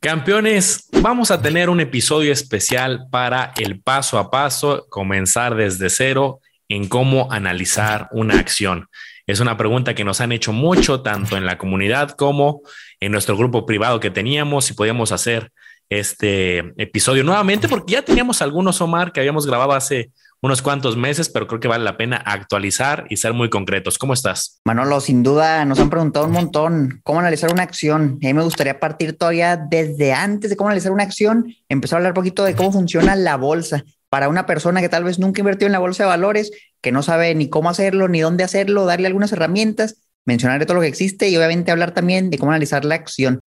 Campeones, vamos a tener un episodio especial para el paso a paso, comenzar desde cero en cómo analizar una acción. Es una pregunta que nos han hecho mucho, tanto en la comunidad como en nuestro grupo privado que teníamos, si podíamos hacer este episodio nuevamente, porque ya teníamos algunos, Omar, que habíamos grabado hace unos cuantos meses, pero creo que vale la pena actualizar y ser muy concretos. ¿Cómo estás? Manolo, sin duda nos han preguntado un montón cómo analizar una acción. A mí me gustaría partir todavía desde antes de cómo analizar una acción, empezar a hablar un poquito de cómo funciona la bolsa. Para una persona que tal vez nunca invirtió en la bolsa de valores, que no sabe ni cómo hacerlo, ni dónde hacerlo, darle algunas herramientas, mencionar todo lo que existe y obviamente hablar también de cómo analizar la acción.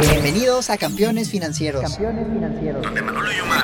Bienvenidos a Campeones Financieros. Campeones financieros. Donde Manolo y Omar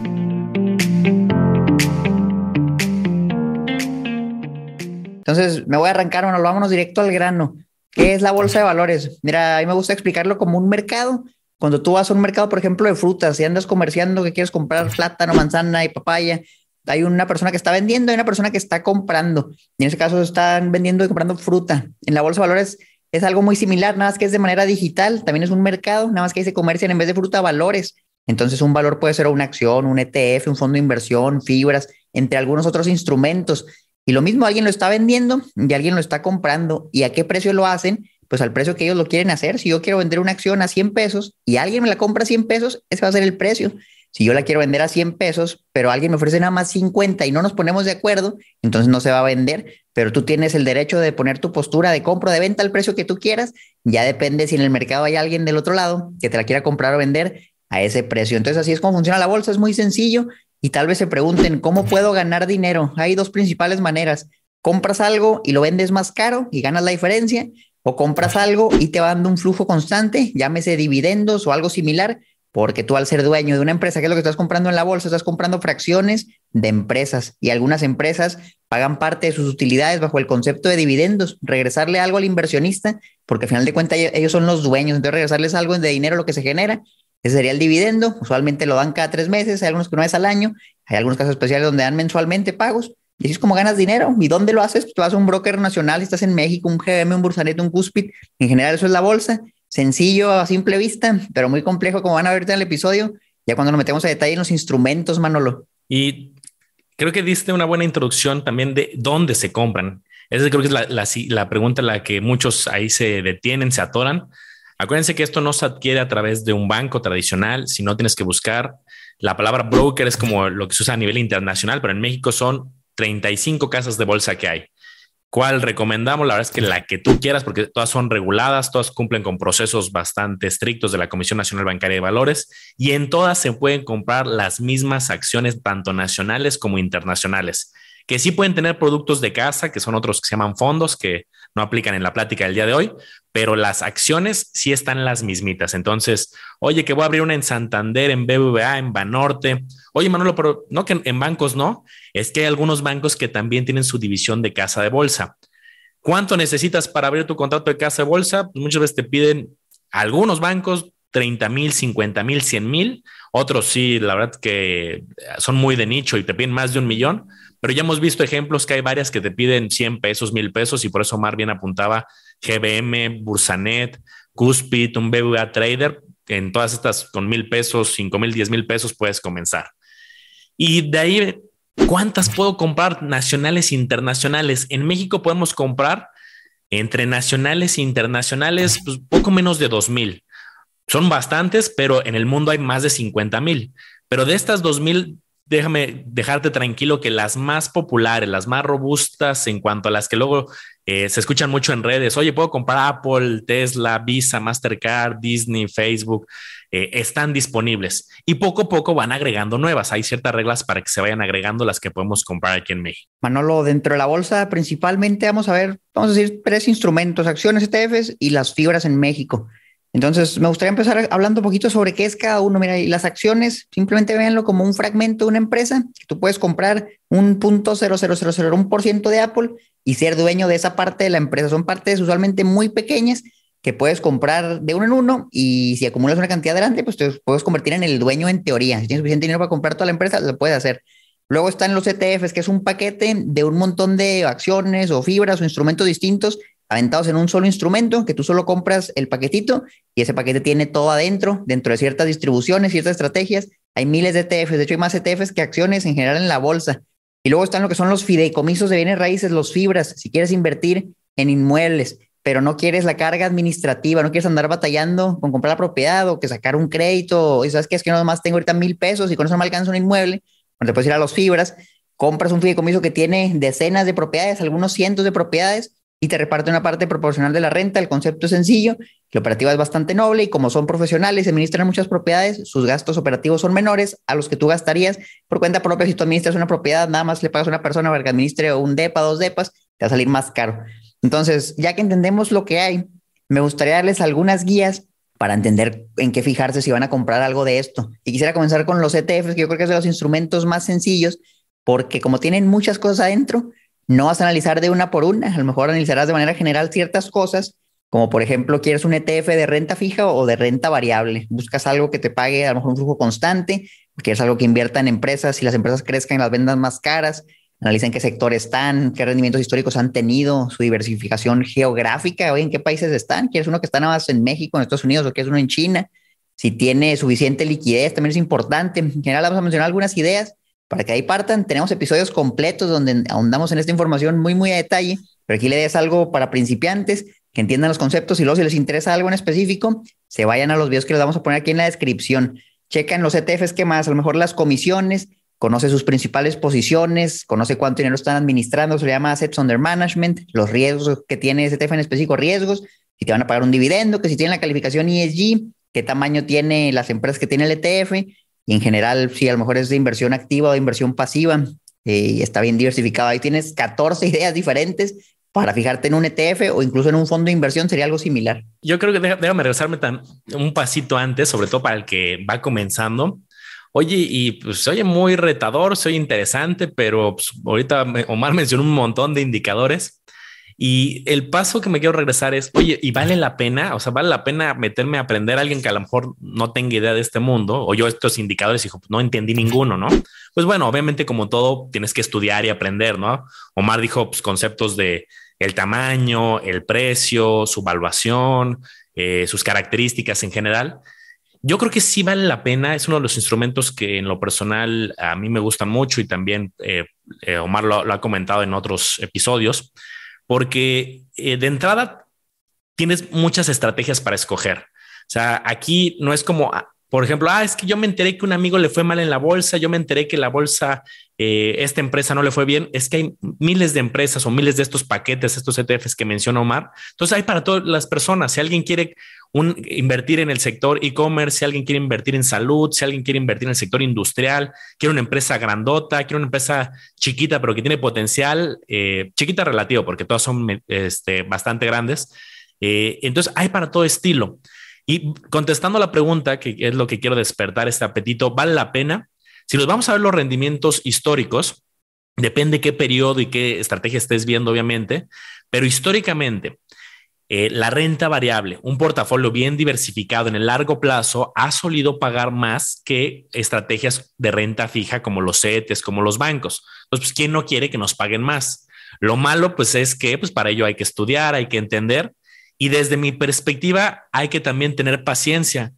Entonces, me voy a arrancar, bueno, vámonos directo al grano. ¿Qué es la bolsa de valores? Mira, a mí me gusta explicarlo como un mercado. Cuando tú vas a un mercado, por ejemplo, de frutas y andas comerciando que quieres comprar plátano, manzana y papaya, hay una persona que está vendiendo y una persona que está comprando. Y en ese caso están vendiendo y comprando fruta. En la bolsa de valores es algo muy similar, nada más que es de manera digital. También es un mercado, nada más que ahí se comercian en vez de fruta valores. Entonces, un valor puede ser una acción, un ETF, un fondo de inversión, fibras, entre algunos otros instrumentos. Y lo mismo, alguien lo está vendiendo y alguien lo está comprando. ¿Y a qué precio lo hacen? Pues al precio que ellos lo quieren hacer. Si yo quiero vender una acción a 100 pesos y alguien me la compra a 100 pesos, ese va a ser el precio. Si yo la quiero vender a 100 pesos, pero alguien me ofrece nada más 50 y no nos ponemos de acuerdo, entonces no se va a vender. Pero tú tienes el derecho de poner tu postura de compra o de venta al precio que tú quieras. Ya depende si en el mercado hay alguien del otro lado que te la quiera comprar o vender a ese precio. Entonces así es como funciona la bolsa. Es muy sencillo y tal vez se pregunten, ¿cómo puedo ganar dinero? Hay dos principales maneras. Compras algo y lo vendes más caro y ganas la diferencia, o compras algo y te va dando un flujo constante, llámese dividendos o algo similar, porque tú al ser dueño de una empresa, ¿qué es lo que estás comprando en la bolsa? Estás comprando fracciones de empresas y algunas empresas pagan parte de sus utilidades bajo el concepto de dividendos, regresarle algo al inversionista, porque al final de cuentas ellos son los dueños, entonces regresarles algo de dinero lo que se genera ese sería el dividendo. Usualmente lo dan cada tres meses, hay algunos que no es al año, hay algunos casos especiales donde dan mensualmente pagos. Y así es como ganas dinero. ¿Y dónde lo haces? Pues tú vas a un broker nacional, estás en México, un GM, un Bursanet, un Cuspid. En general eso es la bolsa. Sencillo a simple vista, pero muy complejo como van a ver en el episodio. Ya cuando nos metemos a detalle en los instrumentos, Manolo. Y creo que diste una buena introducción también de dónde se compran. Esa creo que es la, la, pregunta la que muchos ahí se detienen, se atoran Acuérdense que esto no se adquiere a través de un banco tradicional, si no tienes que buscar. La palabra broker es como lo que se usa a nivel internacional, pero en México son 35 casas de bolsa que hay. ¿Cuál recomendamos? La verdad es que la que tú quieras, porque todas son reguladas, todas cumplen con procesos bastante estrictos de la Comisión Nacional Bancaria de Valores y en todas se pueden comprar las mismas acciones, tanto nacionales como internacionales, que sí pueden tener productos de casa, que son otros que se llaman fondos, que no aplican en la plática del día de hoy, pero las acciones sí están las mismitas. Entonces, oye, que voy a abrir una en Santander, en BBVA, en Banorte. Oye, Manolo, pero no que en bancos no, es que hay algunos bancos que también tienen su división de casa de bolsa. ¿Cuánto necesitas para abrir tu contrato de casa de bolsa? Pues muchas veces te piden algunos bancos 30 mil, 50 mil, 100 mil. Otros sí, la verdad que son muy de nicho y te piden más de un millón. Pero ya hemos visto ejemplos que hay varias que te piden 100 pesos, 1000 pesos y por eso Mar bien apuntaba GBM, Bursanet, Cuspid, un BBA Trader. En todas estas con mil pesos, cinco mil, diez mil pesos puedes comenzar. Y de ahí, ¿cuántas puedo comprar nacionales e internacionales? En México podemos comprar entre nacionales e internacionales pues, poco menos de dos mil. Son bastantes, pero en el mundo hay más de 50 mil. Pero de estas dos mil déjame dejarte tranquilo que las más populares, las más robustas en cuanto a las que luego eh, se escuchan mucho en redes, oye, puedo comprar Apple, Tesla, Visa, Mastercard, Disney, Facebook, eh, están disponibles y poco a poco van agregando nuevas. Hay ciertas reglas para que se vayan agregando las que podemos comprar aquí en México. Manolo, dentro de la bolsa principalmente vamos a ver, vamos a decir, tres instrumentos, acciones, ETFs y las fibras en México. Entonces, me gustaría empezar hablando un poquito sobre qué es cada uno. Mira, y las acciones, simplemente véanlo como un fragmento de una empresa, tú puedes comprar un punto ciento de Apple y ser dueño de esa parte de la empresa. Son partes usualmente muy pequeñas que puedes comprar de uno en uno y si acumulas una cantidad grande, pues te puedes convertir en el dueño en teoría. Si tienes suficiente dinero para comprar toda la empresa, lo puedes hacer. Luego están los ETFs, que es un paquete de un montón de acciones o fibras o instrumentos distintos aventados en un solo instrumento, que tú solo compras el paquetito y ese paquete tiene todo adentro, dentro de ciertas distribuciones, ciertas estrategias. Hay miles de ETFs, de hecho hay más ETFs que acciones en general en la bolsa. Y luego están lo que son los fideicomisos de bienes raíces, los fibras, si quieres invertir en inmuebles, pero no quieres la carga administrativa, no quieres andar batallando con comprar la propiedad o que sacar un crédito, y sabes que es que no nomás tengo ahorita mil pesos y con eso no me alcanza un inmueble, cuando te puedes ir a los fibras, compras un fideicomiso que tiene decenas de propiedades, algunos cientos de propiedades, y te reparte una parte proporcional de la renta. El concepto es sencillo, la operativa es bastante noble y como son profesionales, administran muchas propiedades, sus gastos operativos son menores a los que tú gastarías por cuenta propia. Si tú administras una propiedad, nada más le pagas a una persona para que administre un DEPA, dos DEPAs, te va a salir más caro. Entonces, ya que entendemos lo que hay, me gustaría darles algunas guías para entender en qué fijarse si van a comprar algo de esto. Y quisiera comenzar con los ETFs, que yo creo que es los instrumentos más sencillos, porque como tienen muchas cosas adentro, no vas a analizar de una por una, a lo mejor analizarás de manera general ciertas cosas, como por ejemplo, quieres un ETF de renta fija o de renta variable, buscas algo que te pague a lo mejor un flujo constante, quieres algo que invierta en empresas, si las empresas crezcan las vendas más caras, analiza en qué sector están, qué rendimientos históricos han tenido, su diversificación geográfica, oye, en qué países están, quieres uno que está nada más en México, en Estados Unidos o quieres uno en China, si tiene suficiente liquidez, también es importante. En general vamos a mencionar algunas ideas para que ahí partan. Tenemos episodios completos donde ahondamos en esta información muy, muy a detalle, pero aquí le des algo para principiantes que entiendan los conceptos y luego si les interesa algo en específico, se vayan a los videos que les vamos a poner aquí en la descripción. Checan los ETFs que más, a lo mejor las comisiones, conoce sus principales posiciones, conoce cuánto dinero están administrando, se le llama Assets Under Management, los riesgos que tiene ese ETF en específico, riesgos, si te van a pagar un dividendo, que si tienen la calificación ESG, qué tamaño tiene las empresas que tiene el ETF, y en general, si a lo mejor es de inversión activa o inversión pasiva, eh, y está bien diversificado. Ahí tienes 14 ideas diferentes para fijarte en un ETF o incluso en un fondo de inversión sería algo similar. Yo creo que déjame regresarme un pasito antes, sobre todo para el que va comenzando. Oye, y pues oye muy retador, soy interesante, pero pues, ahorita Omar mencionó un montón de indicadores. Y el paso que me quiero regresar es, oye, ¿y vale la pena? O sea, ¿vale la pena meterme a aprender a alguien que a lo mejor no tenga idea de este mundo? O yo estos indicadores, hijo, no entendí ninguno, ¿no? Pues bueno, obviamente como todo, tienes que estudiar y aprender, ¿no? Omar dijo pues, conceptos de el tamaño, el precio, su valuación, eh, sus características en general. Yo creo que sí vale la pena. Es uno de los instrumentos que en lo personal a mí me gustan mucho y también eh, eh, Omar lo, lo, ha comentado en otros episodios porque eh, de entrada tienes muchas estrategias para escoger. O sea, aquí no es como, ah, por ejemplo, ah, es que yo me enteré que un amigo le fue mal en la bolsa, yo me enteré que la bolsa, eh, esta empresa no le fue bien. Es que hay miles de empresas o miles de estos paquetes, estos ETFs que menciona Omar. Entonces hay para todas las personas. Si alguien quiere un, invertir en el sector e-commerce, si alguien quiere invertir en salud, si alguien quiere invertir en el sector industrial, quiere una empresa grandota, quiere una empresa chiquita, pero que tiene potencial, eh, chiquita relativo, porque todas son este, bastante grandes. Eh, entonces, hay para todo estilo. Y contestando la pregunta, que es lo que quiero despertar este apetito, ¿vale la pena? Si nos vamos a ver los rendimientos históricos, depende qué periodo y qué estrategia estés viendo, obviamente, pero históricamente, eh, la renta variable, un portafolio bien diversificado en el largo plazo, ha solido pagar más que estrategias de renta fija como los CETES, como los bancos. Entonces, pues, ¿quién no quiere que nos paguen más? Lo malo, pues, es que pues, para ello hay que estudiar, hay que entender. Y desde mi perspectiva, hay que también tener paciencia.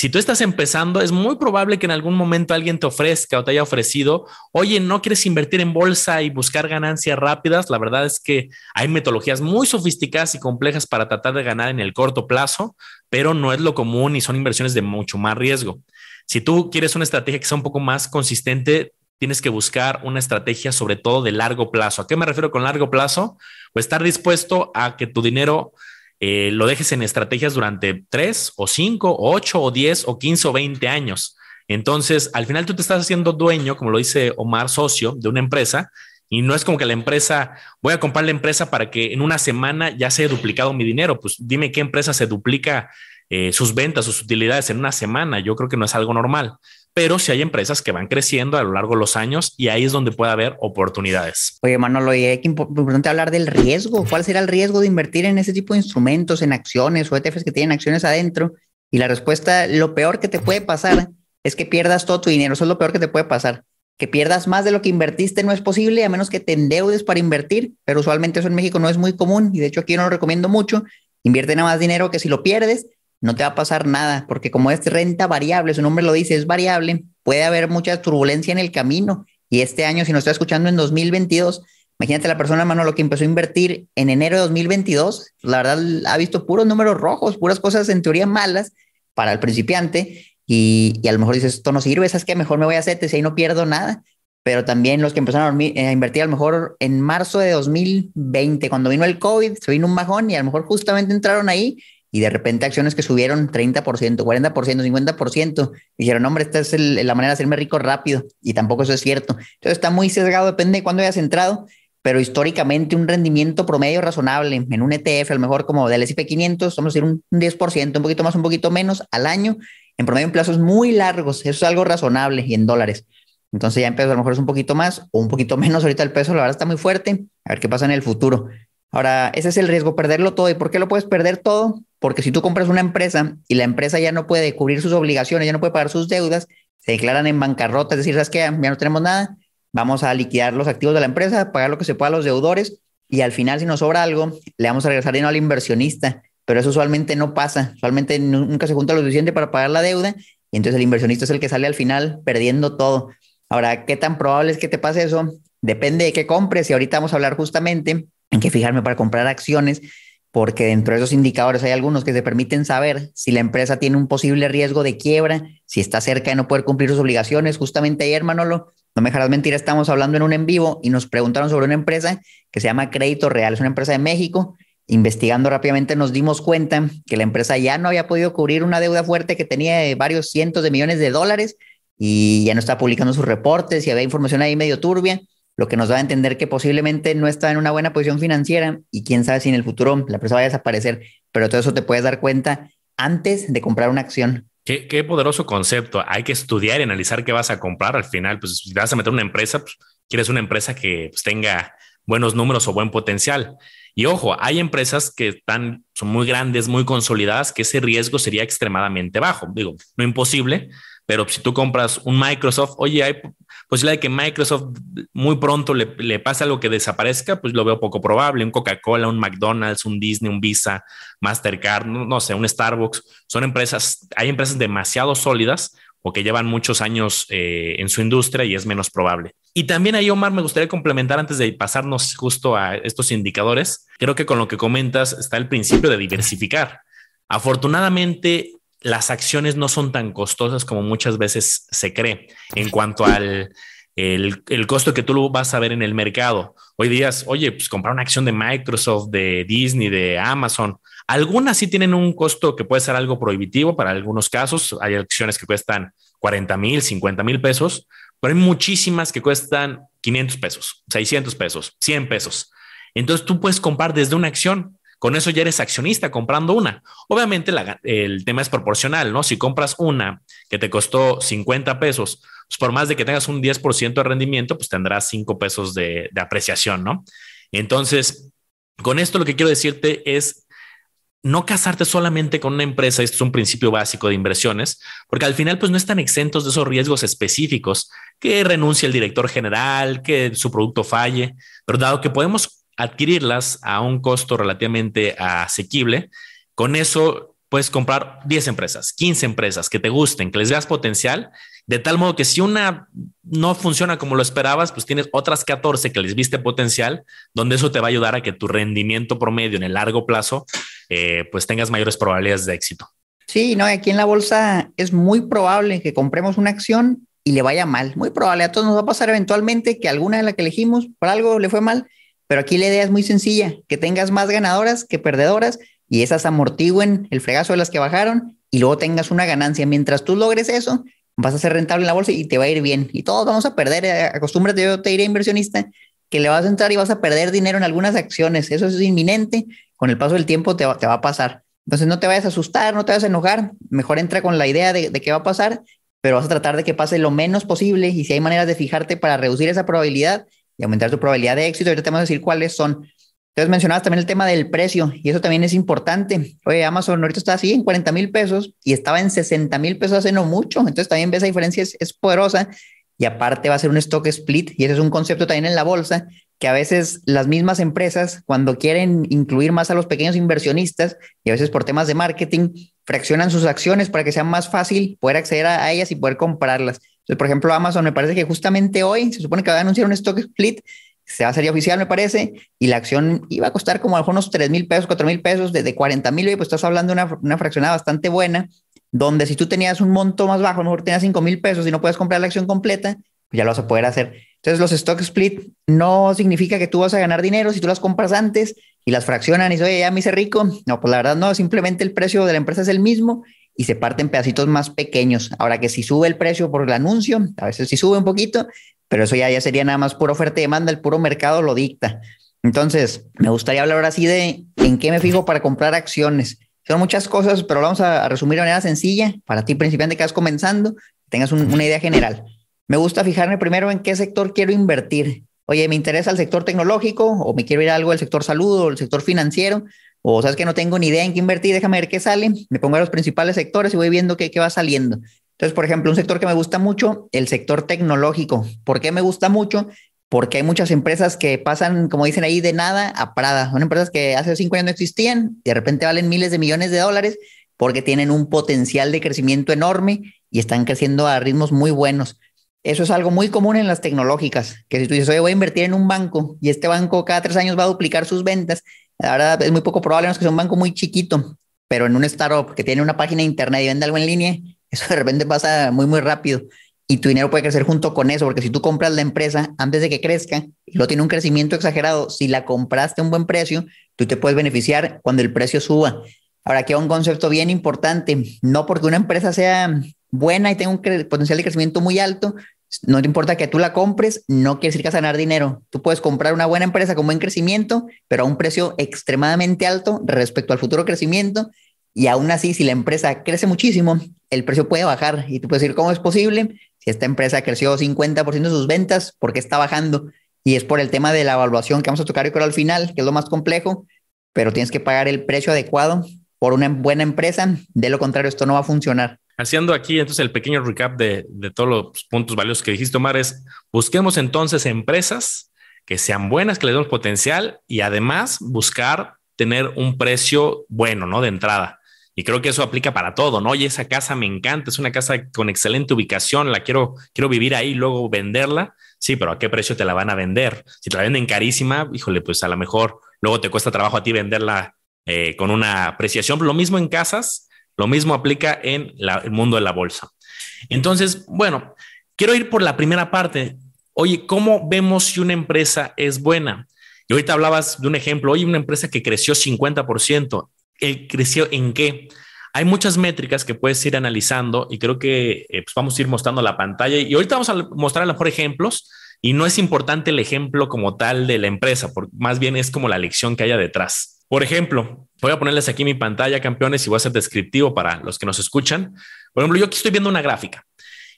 Si tú estás empezando, es muy probable que en algún momento alguien te ofrezca o te haya ofrecido, oye, ¿no quieres invertir en bolsa y buscar ganancias rápidas? La verdad es que hay metodologías muy sofisticadas y complejas para tratar de ganar en el corto plazo, pero no es lo común y son inversiones de mucho más riesgo. Si tú quieres una estrategia que sea un poco más consistente, tienes que buscar una estrategia sobre todo de largo plazo. ¿A qué me refiero con largo plazo? Pues estar dispuesto a que tu dinero eh, lo dejes en estrategias durante tres o cinco o ocho o diez o quince o veinte años. Entonces, al final tú te estás haciendo dueño, como lo dice Omar, socio de una empresa, y no es como que la empresa, voy a comprar la empresa para que en una semana ya se haya duplicado mi dinero. Pues dime qué empresa se duplica eh, sus ventas, sus utilidades en una semana. Yo creo que no es algo normal, pero si hay empresas que van creciendo a lo largo de los años y ahí es donde puede haber oportunidades. Oye, Manolo, y es importante hablar del riesgo. ¿Cuál será el riesgo de invertir en ese tipo de instrumentos, en acciones o ETFs que tienen acciones adentro? Y la respuesta, lo peor que te puede pasar es que pierdas todo tu dinero. Eso es lo peor que te puede pasar. Que pierdas más de lo que invertiste no es posible, a menos que te endeudes para invertir, pero usualmente eso en México no es muy común y de hecho aquí no lo recomiendo mucho. Invierte nada más dinero que si lo pierdes, no te va a pasar nada, porque como es renta variable, su nombre lo dice, es variable, puede haber mucha turbulencia en el camino. Y este año, si nos está escuchando en 2022, imagínate la persona, mano, lo que empezó a invertir en enero de 2022, la verdad ha visto puros números rojos, puras cosas en teoría malas para el principiante. Y, a lo mejor dices, esto no sirve, es que mejor me voy a hacer si ahí no pierdo nada. Pero también los que empezaron a, a invertir a lo mejor en marzo de 2020, cuando vino el COVID, se vino un bajón y a lo mejor justamente entraron ahí y de repente acciones que subieron 30%, 40%, 50%, dijeron, hombre, esta es la manera de hacerme rico rápido, y tampoco eso es cierto. Entonces está muy sesgado, depende de cuándo hayas entrado, pero históricamente un rendimiento promedio razonable en un ETF, a lo mejor como del S&P 500, vamos a decir un 10%, un poquito más, un poquito menos al año, en promedio en plazos muy largos, eso es algo razonable y en dólares. Entonces ya en pesos a lo mejor es un poquito más o un poquito menos, ahorita el peso la verdad está muy fuerte, a ver qué pasa en el futuro. Ahora, ese es el riesgo, perderlo todo. ¿Y por qué lo puedes perder todo? Porque si tú compras una empresa y la empresa ya no puede cubrir sus obligaciones, ya no puede pagar sus deudas, se declaran en bancarrota, es decir, ¿sabes qué? Ya no tenemos nada, vamos a liquidar los activos de la empresa, pagar lo que se pueda a los deudores y al final si nos sobra algo, le vamos a regresar dinero al inversionista. Pero eso usualmente no pasa, usualmente nunca se junta lo suficiente para pagar la deuda y entonces el inversionista es el que sale al final perdiendo todo. Ahora, ¿qué tan probable es que te pase eso? Depende de qué compres y ahorita vamos a hablar justamente en qué fijarme para comprar acciones, porque dentro de esos indicadores hay algunos que te permiten saber si la empresa tiene un posible riesgo de quiebra, si está cerca de no poder cumplir sus obligaciones. Justamente ayer, Manolo, no me dejarás mentir, estamos hablando en un en vivo y nos preguntaron sobre una empresa que se llama Crédito Real, es una empresa de México. Investigando rápidamente nos dimos cuenta que la empresa ya no había podido cubrir una deuda fuerte que tenía de varios cientos de millones de dólares y ya no está publicando sus reportes y había información ahí medio turbia lo que nos da a entender que posiblemente no está en una buena posición financiera y quién sabe si en el futuro la empresa vaya a desaparecer, pero todo eso te puedes dar cuenta antes de comprar una acción. Qué, poderoso concepto. Hay que estudiar y analizar qué vas a comprar. Al final, pues si vas a meter una empresa, pues, quieres una empresa que pues, tenga buenos números o buen potencial. Y ojo, hay empresas que están, son muy grandes, muy consolidadas, que ese riesgo sería extremadamente bajo. Digo, no imposible, pero si tú compras un Microsoft, oye, hay posibilidad de que Microsoft muy pronto le, le pase algo que desaparezca, pues lo veo poco probable. Un Coca-Cola, un McDonald's, un Disney, un Visa, Mastercard, no, sé, un Starbucks. Son empresas, hay empresas demasiado sólidas o que llevan muchos años eh, en su industria y es menos probable. Y también ahí, Omar, me gustaría complementar antes de pasarnos justo a estos indicadores. Creo que con lo que comentas está el principio de diversificar. Afortunadamente, las acciones no son tan costosas como muchas veces se cree en cuanto al el, costo que tú vas a ver en el mercado. Hoy días, oye, pues comprar una acción de Microsoft, de Disney, de Amazon, algunas sí tienen un costo que puede ser algo prohibitivo para algunos casos. Hay acciones que cuestan 40 mil, 50 mil pesos, pero hay muchísimas que cuestan 500 pesos, 600 pesos, 100 pesos. Entonces tú puedes comprar desde una acción con eso ya eres accionista comprando una. Obviamente el tema es proporcional, ¿no? Si compras una que te costó 50 pesos, pues por más de que tengas un 10% de rendimiento, pues tendrás 5 pesos de, de apreciación, ¿no? Entonces, con esto lo que quiero decirte es no casarte solamente con una empresa, esto es un principio básico de inversiones, porque al final pues no están exentos de esos riesgos específicos, que renuncie el director general, que su producto falle, pero dado que podemos adquirirlas a un costo relativamente asequible. Con eso puedes comprar 10 empresas, 15 empresas que te gusten, que les veas potencial, de tal modo que si una no funciona como lo esperabas, pues tienes otras 14 que les viste potencial, donde eso te va a ayudar a que tu rendimiento promedio en el largo plazo, eh, pues tengas mayores probabilidades de éxito. Sí, no, aquí en la bolsa es muy probable que compremos una acción y le vaya mal. Muy probable, a todos nos va a pasar eventualmente que alguna de las que elegimos por algo le fue mal pero aquí la idea es muy sencilla, que tengas más ganadoras que perdedoras y esas amortigüen el fregazo de las que bajaron y luego tengas una ganancia. Mientras tú logres eso, vas a ser rentable en la bolsa y te va a ir bien. Y todos vamos a perder, eh, acostúmbrate, yo te diré inversionista, que le vas a entrar y vas a perder dinero en algunas acciones. Eso es inminente, con el paso del tiempo te va, te va a pasar. Entonces no te vayas a asustar, no te vayas a enojar, mejor entra con la idea de, de qué va a pasar, pero vas a tratar de que pase lo menos posible y si hay maneras de fijarte para reducir esa probabilidad y aumentar tu probabilidad de éxito, ahorita te vamos a decir cuáles son. Entonces mencionabas también el tema del precio y eso también es importante. Oye, Amazon ahorita está así en 40 mil pesos y estaba en 60 mil pesos hace no mucho. Entonces también ves esa diferencia es, es poderosa y aparte va a ser un stock split y ese es un concepto también en la bolsa que a veces las mismas empresas cuando quieren incluir más a los pequeños inversionistas y a veces por temas de marketing fraccionan sus acciones para que sea más fácil poder acceder a, ellas y poder comprarlas. Entonces, por ejemplo, Amazon me parece que justamente hoy se supone que va a anunciar un stock split se va a hacer oficial, me parece, y la acción iba a costar como a unos 3 mil pesos, 4 mil pesos, desde 40 mil, pues estás hablando de una, una fraccionada bastante buena, donde si tú tenías un monto más bajo, a lo mejor tenías 5 mil pesos y no puedes comprar la acción completa, pues ya lo vas a poder hacer. Entonces, los stock split no significa que tú vas a ganar dinero si tú las compras antes y las fraccionan y dices, oye, ya me hice rico. No, pues la verdad no, simplemente el precio de la empresa es el mismo y se parte en pedacitos más pequeños. Ahora que si sube el precio por el anuncio, a veces sí sube un poquito, pero eso ya, ya sería nada más pura oferta y demanda, el puro mercado lo dicta. Entonces, me gustaría hablar ahora así de en qué me fijo para comprar acciones. Son muchas cosas, pero vamos a, resumir de manera sencilla para ti principiante que vas comenzando, tengas una idea general. Me gusta fijarme primero en qué sector quiero invertir. Oye, me interesa el sector tecnológico o me quiero ir a algo del sector salud o el sector financiero o sabes que no tengo ni idea en qué invertir, déjame ver qué sale, me pongo a los principales sectores y voy viendo qué, qué va saliendo. Entonces, por ejemplo, un sector que me gusta mucho, el sector tecnológico. ¿Por qué me gusta mucho? Porque hay muchas empresas que pasan, como dicen ahí, de nada a Prada. Son empresas que hace cinco años no existían y de repente valen miles de millones de dólares porque tienen un potencial de crecimiento enorme y están creciendo a ritmos muy buenos. Eso es algo muy común en las tecnológicas, que si tú dices, oye, voy a invertir en un banco y este banco cada tres años va a duplicar sus ventas, la verdad es muy poco probable, no es que sea un banco muy chiquito, pero en un startup que tiene una página de internet y vende algo en línea, eso de repente pasa muy, muy rápido y tu dinero puede crecer junto con eso, porque si tú compras la empresa antes de que crezca y lo tiene un crecimiento exagerado, si la compraste a un buen precio, tú te puedes beneficiar cuando el precio suba. Ahora, aquí hay un concepto bien importante, no porque una empresa sea buena y tenga un potencial de crecimiento muy alto, no te importa que tú la compres, no quiere decir que a ganar dinero. Tú puedes comprar una buena empresa con buen crecimiento, pero a un precio extremadamente alto respecto al futuro crecimiento. Y aún así, si la empresa crece muchísimo, el precio puede bajar. Y tú puedes decir, ¿cómo es posible? Si esta empresa creció 50% de sus ventas, ¿por qué está bajando? Y es por el tema de la evaluación que vamos a tocar hoy al final, que es lo más complejo, pero tienes que pagar el precio adecuado por una buena empresa. De lo contrario, esto no va a funcionar. Haciendo aquí entonces el pequeño recap de, todos los puntos valiosos que dijiste, Omar, es busquemos entonces empresas que sean buenas, que les demos potencial y además buscar tener un precio bueno, ¿no? De entrada. Y creo que eso aplica para todo, ¿no? Y esa casa me encanta, es una casa con excelente ubicación, la quiero, quiero vivir ahí, luego venderla. Sí, pero ¿a qué precio te la van a vender? Si te la venden carísima, híjole, pues a lo mejor luego te cuesta trabajo a ti venderla eh, con una apreciación. Lo mismo en casas, lo mismo aplica en el mundo de la bolsa. Entonces, bueno, quiero ir por la primera parte. Oye, ¿cómo vemos si una empresa es buena? Y ahorita hablabas de un ejemplo, oye, una empresa que creció 50%, ¿el creció en qué? Hay muchas métricas que puedes ir analizando y creo que eh, pues vamos a ir mostrando la pantalla y ahorita vamos a mostrar a lo mejor ejemplos y no es importante el ejemplo como tal de la empresa, porque más bien es como la lección que haya detrás. Por ejemplo, voy a ponerles aquí mi pantalla, campeones, y voy a ser descriptivo para los que nos escuchan. Por ejemplo, yo aquí estoy viendo una gráfica.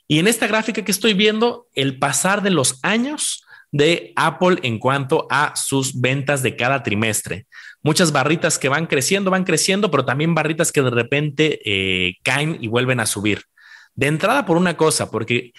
Y en esta gráfica que estoy viendo, el pasar de los años de Apple en cuanto a sus ventas de cada trimestre. Muchas barritas que van creciendo, van creciendo, pero también barritas que de repente eh, caen y vuelven a subir. De entrada por una cosa, porque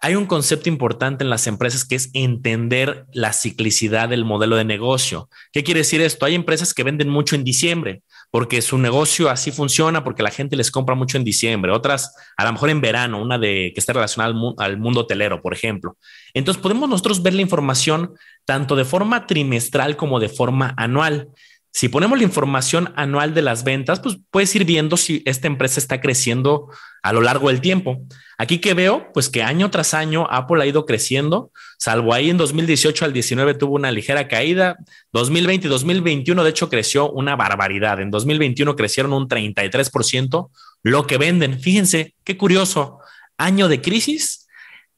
hay un concepto importante en las empresas que es entender la ciclicidad del modelo de negocio. ¿Qué quiere decir esto? Hay empresas que venden mucho en diciembre porque su negocio así funciona, porque la gente les compra mucho en diciembre. Otras, a lo mejor en verano, una de que está relacionada al, al mundo hotelero, por ejemplo. Entonces, podemos nosotros ver la información tanto de forma trimestral como de forma anual. Si ponemos la información anual de las ventas, pues puedes ir viendo si esta empresa está creciendo a lo largo del tiempo. Aquí que veo, pues que año tras año Apple ha ido creciendo, salvo ahí en 2018 al 19 tuvo una ligera caída, 2020 y 2021 de hecho creció una barbaridad, en 2021 crecieron un 33% lo que venden. Fíjense, qué curioso, año de crisis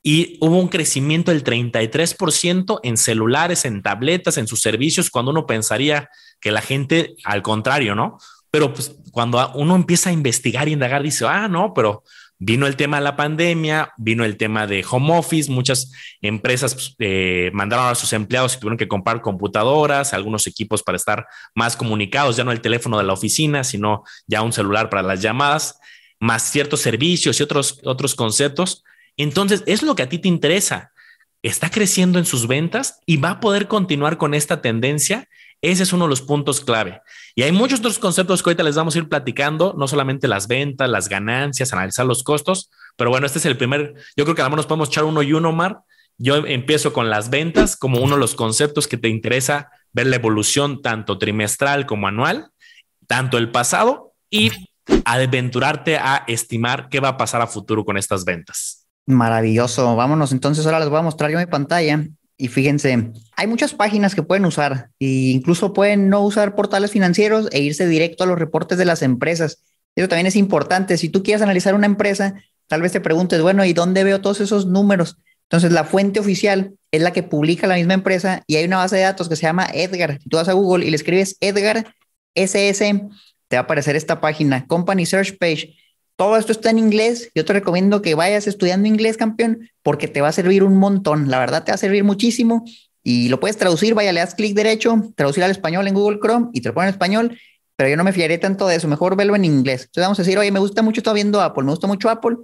y hubo un crecimiento del 33% en celulares, en tabletas, en sus servicios, cuando uno pensaría que la gente, al contrario, ¿no? pero pues cuando uno empieza a investigar y indagar, dice, ah, no, pero vino el tema de la pandemia, vino el tema de home office, muchas empresas pues, eh, mandaron a sus empleados y tuvieron que comprar computadoras, algunos equipos para estar más comunicados, ya no el teléfono de la oficina, sino ya un celular para las llamadas, más ciertos servicios y otros, otros conceptos. Entonces, es lo que a ti te interesa. Está creciendo en sus ventas y va a poder continuar con esta tendencia ese es uno de los puntos clave. Y hay muchos otros conceptos que ahorita les vamos a ir platicando, no solamente las ventas, las ganancias, analizar los costos, pero bueno, este es el primer, yo creo que a lo mejor nos podemos echar uno y uno, Mar. Yo empiezo con las ventas como uno de los conceptos que te interesa ver la evolución tanto trimestral como anual, tanto el pasado y aventurarte a estimar qué va a pasar a futuro con estas ventas. Maravilloso. Vámonos entonces, ahora les voy a mostrar yo mi pantalla y fíjense, hay muchas páginas que pueden usar e incluso pueden no usar portales financieros e irse directo a los reportes de las empresas. Eso también es importante. Si tú quieres analizar una empresa, tal vez te preguntes, bueno, ¿y dónde veo todos esos números? Entonces, la fuente oficial es la que publica la misma empresa y hay una base de datos que se llama Edgar. Si tú vas a Google y le escribes Edgar SS, te va a aparecer esta página, Company Search Page. Todo esto está en inglés. Yo te recomiendo que vayas estudiando inglés, campeón, porque te va a servir un montón. La verdad, te va a servir muchísimo y lo puedes traducir. Vaya, le das clic derecho, traducir al español en Google Chrome y te lo pone en español. Pero yo no me fiaré tanto de eso. Mejor verlo en inglés. Entonces vamos a decir, oye, me gusta mucho, estoy viendo Apple, me gusta mucho Apple.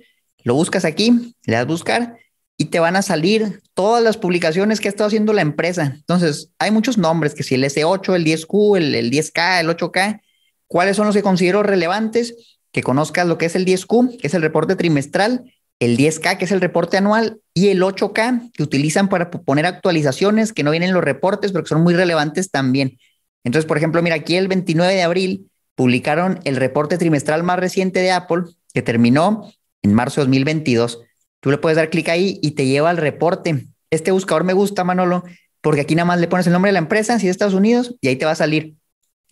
Lo buscas aquí, le das buscar y te van a salir todas las publicaciones que ha estado haciendo la empresa. Entonces, hay muchos nombres, que si el S8, el 10Q, el, el 10K, el 8K, ¿cuáles son los que considero relevantes? Que conozcas lo que es el 10Q, que es el reporte trimestral, el 10K, que es el reporte anual, y el 8K, que utilizan para poner actualizaciones que no vienen en los reportes, pero que son muy relevantes también. Entonces, por ejemplo, mira, aquí el 29 de abril publicaron el reporte trimestral más reciente de Apple, que terminó en marzo de 2022. Tú le puedes dar clic ahí y te lleva al reporte. Este buscador me gusta, Manolo, porque aquí nada más le pones el nombre de la empresa, si es Estados Unidos, y ahí te va a salir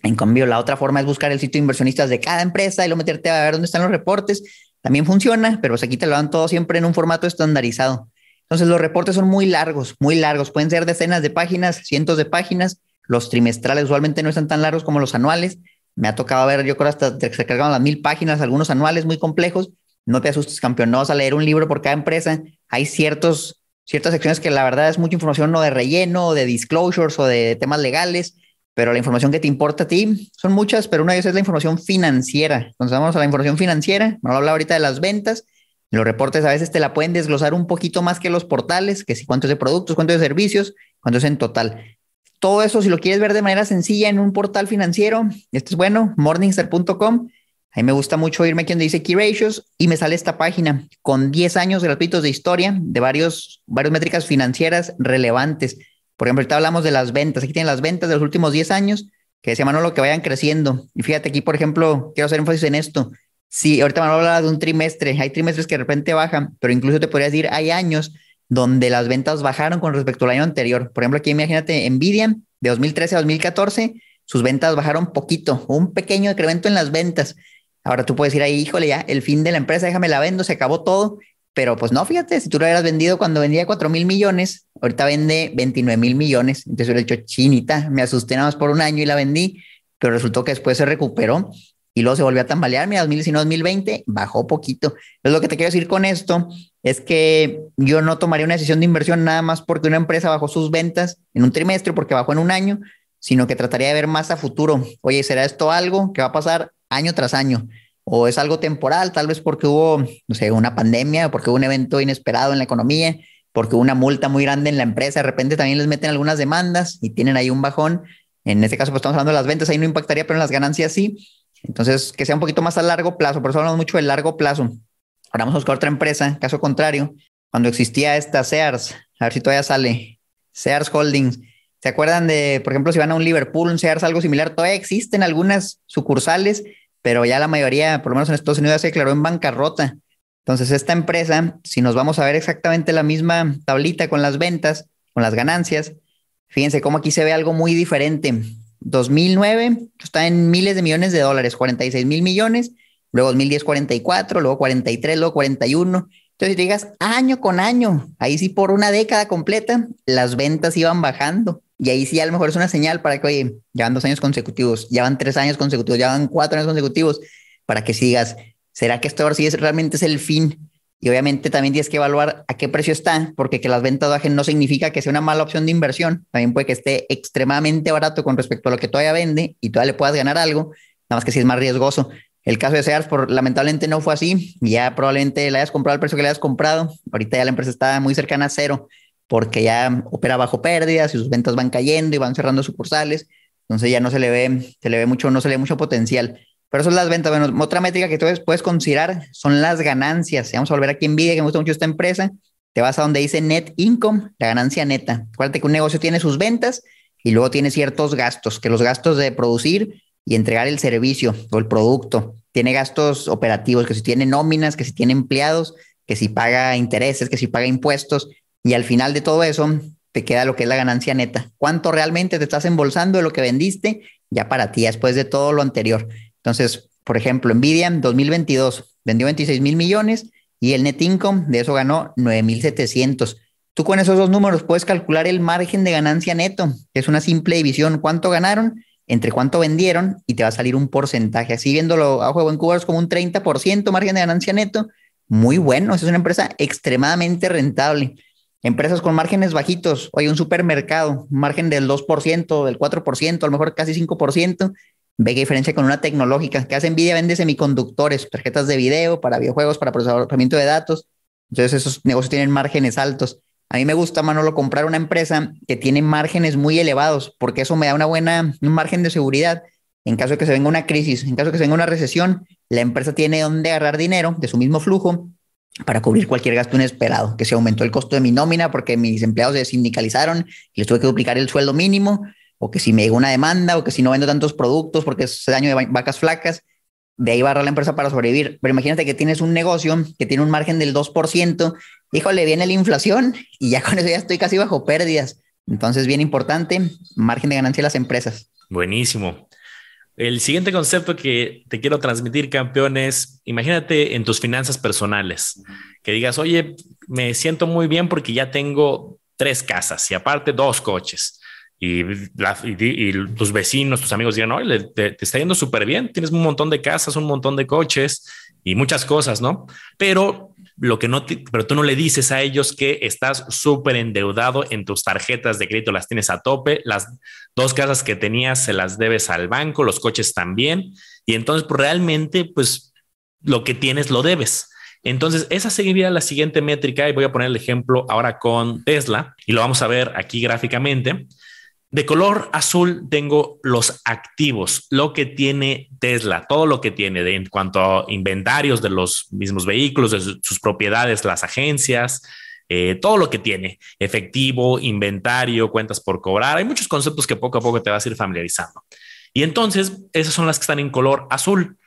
en cambio, la otra forma es buscar el sitio de inversionistas de cada empresa y lo meterte a ver dónde están los reportes. También funciona, pero pues aquí te lo dan todo siempre en un formato estandarizado. Entonces, los reportes son muy largos, muy largos. Pueden ser decenas de páginas, cientos de páginas. Los trimestrales usualmente no están tan largos como los anuales. Me ha tocado ver, yo creo, hasta se cargaron las mil páginas, algunos anuales muy complejos. No te asustes, campeón, no vas a leer un libro por cada empresa. Hay ciertos, ciertas secciones que la verdad es mucha información no de relleno, de disclosures o de temas legales pero la información que te importa a ti son muchas, pero una de ellas es la información financiera. Entonces vamos a la información financiera, no habla ahorita de las ventas, los reportes a veces te la pueden desglosar un poquito más que los portales, que si cuántos de productos, cuántos de servicios, cuántos en total. Todo eso, si lo quieres ver de manera sencilla en un portal financiero, esto es bueno, morningstar.com. A mí me gusta mucho irme aquí donde dice Key Ratios y me sale esta página con 10 años gratuitos de historia de varios, varias métricas financieras relevantes. Por ejemplo, ahorita hablamos de las ventas. Aquí tienen las ventas de los últimos 10 años, que decía Manolo que vayan creciendo. Y fíjate aquí, por ejemplo, quiero hacer énfasis en esto. Sí, ahorita Manolo habla de un trimestre. Hay trimestres que de repente bajan, pero incluso te podría decir, hay años donde las ventas bajaron con respecto al año anterior. Por ejemplo, aquí imagínate Nvidia de 2013 a 2014, sus ventas bajaron poquito, un pequeño incremento en las ventas. Ahora tú puedes decir ahí, híjole, ya el fin de la empresa, déjame la vendo, se acabó todo. Pero pues no, fíjate, si tú lo hubieras vendido cuando vendía 4 mil millones, ahorita vende 29 mil millones. Entonces hubiera hecho chinita, me asusté nada más por un año y la vendí, pero resultó que después se recuperó y luego se volvió a tambalear. Mira, 2019, 2020 bajó poquito. Entonces lo que te quiero decir con esto es que yo no tomaría una decisión de inversión nada más porque una empresa bajó sus ventas en un trimestre, porque bajó en un año, sino que trataría de ver más a futuro. Oye, ¿será esto algo que va a pasar año tras año? O es algo temporal, tal vez porque hubo, no sé, una pandemia, porque hubo un evento inesperado en la economía, porque hubo una multa muy grande en la empresa, de repente también les meten algunas demandas y tienen ahí un bajón. En este caso, pues estamos hablando de las ventas, ahí no impactaría, pero en las ganancias sí. Entonces, que sea un poquito más a largo plazo, por eso hablamos mucho del largo plazo. Ahora vamos a buscar otra empresa, caso contrario, cuando existía esta Sears, a ver si todavía sale, Sears Holdings. ¿Se acuerdan de, por ejemplo, si van a un Liverpool, un Sears, algo similar? Todavía existen algunas sucursales, pero ya la mayoría, por lo menos en Estados Unidos, se declaró en bancarrota. Entonces, esta empresa, si nos vamos a ver exactamente la misma tablita con las ventas, con las ganancias, fíjense cómo aquí se ve algo muy diferente. 2009 está en miles de millones de dólares, 46 mil millones, luego 2010 44, luego 43, luego 41. Entonces, digas año con año, ahí sí por una década completa, las ventas iban bajando. Y ahí sí a lo mejor es una señal para que, oye, ya dos años consecutivos, ya tres años consecutivos, ya cuatro años consecutivos, para que sigas, ¿será que esto ahora sí es, realmente es el fin? Y obviamente también tienes que evaluar a qué precio está, porque que las ventas bajen no significa que sea una mala opción de inversión. También puede que esté extremadamente barato con respecto a lo que todavía vende y todavía le puedas ganar algo, nada más que si es más riesgoso. El caso de Sears, por, lamentablemente no fue así. Ya probablemente le hayas comprado al precio que le hayas comprado. Ahorita ya la empresa está muy cercana a cero porque ya opera bajo pérdidas y sus ventas van cayendo y van cerrando sucursales. Entonces ya no se le ve, se le ve mucho, no se le ve mucho potencial. Pero son las ventas. Bueno, otra métrica que tú puedes considerar son las ganancias. Vamos a volver aquí en Nvidia, que me gusta mucho esta empresa. Te vas a donde dice net income, la ganancia neta. Acuérdate que un negocio tiene sus ventas y luego tiene ciertos gastos, que los gastos de producir y entregar el servicio o el producto. Tiene gastos operativos, que si tiene nóminas, que si tiene empleados, que si paga intereses, que si paga impuestos. Y al final de todo eso, te queda lo que es la ganancia neta. ¿Cuánto realmente te estás embolsando de lo que vendiste ya para ti, después de todo lo anterior? Entonces, por ejemplo, Nvidia en 2022 vendió 26 mil millones y el net income de eso ganó 9 mil 700. Tú con esos dos números puedes calcular el margen de ganancia neto, es una simple división. ¿Cuánto ganaron? Entre cuánto vendieron y te va a salir un porcentaje. Así viéndolo a juego en Cuba es como un 30% margen de ganancia neto. Muy bueno. Es una empresa extremadamente rentable. Empresas con márgenes bajitos, oye, un supermercado, margen del 2%, del 4%, a lo mejor casi 5%. Ve qué diferencia con una tecnológica que hace Nvidia, vende semiconductores, tarjetas de video para videojuegos, para procesamiento de datos. Entonces esos negocios tienen márgenes altos. A mí me gusta, Manolo, comprar una empresa que tiene márgenes muy elevados, porque eso me da una buena, un margen de seguridad. En caso de que se venga una crisis, en caso de que se venga una recesión, la empresa tiene donde agarrar dinero de su mismo flujo para cubrir cualquier gasto inesperado, que se aumentó el costo de mi nómina porque mis empleados se sindicalizaron y les tuve que duplicar el sueldo mínimo, o que si me llegó una demanda, o que si no vendo tantos productos porque es daño de vacas flacas, de ahí barra la empresa para sobrevivir. Pero imagínate que tienes un negocio que tiene un margen del 2%, híjole, viene la inflación y ya con eso ya estoy casi bajo pérdidas. Entonces, bien importante, margen de ganancia de las empresas. Buenísimo. El siguiente concepto que te quiero transmitir, campeón, es imagínate en tus finanzas personales, que digas, oye, me siento muy bien porque ya tengo tres casas y aparte dos coches. Y, tus vecinos, tus amigos dirán, oye, te, te está yendo súper bien, tienes un montón de casas, un montón de coches y muchas cosas, ¿no? Pero lo que no, pero tú no le dices a ellos que estás súper endeudado en tus tarjetas de crédito, las tienes a tope, las dos casas que tenías se las debes al banco, los coches también, y entonces pues, realmente pues lo que tienes lo debes. Entonces, esa seguiría la siguiente métrica y voy a poner el ejemplo ahora con Tesla y lo vamos a ver aquí gráficamente. De color azul tengo los activos, lo que tiene Tesla, todo lo que tiene en cuanto a inventarios de los mismos vehículos, de sus propiedades, las agencias, eh, todo lo que tiene, efectivo, inventario, cuentas por cobrar. Hay muchos conceptos que poco a poco te vas a ir familiarizando. Y entonces, esas son las que están en color azul.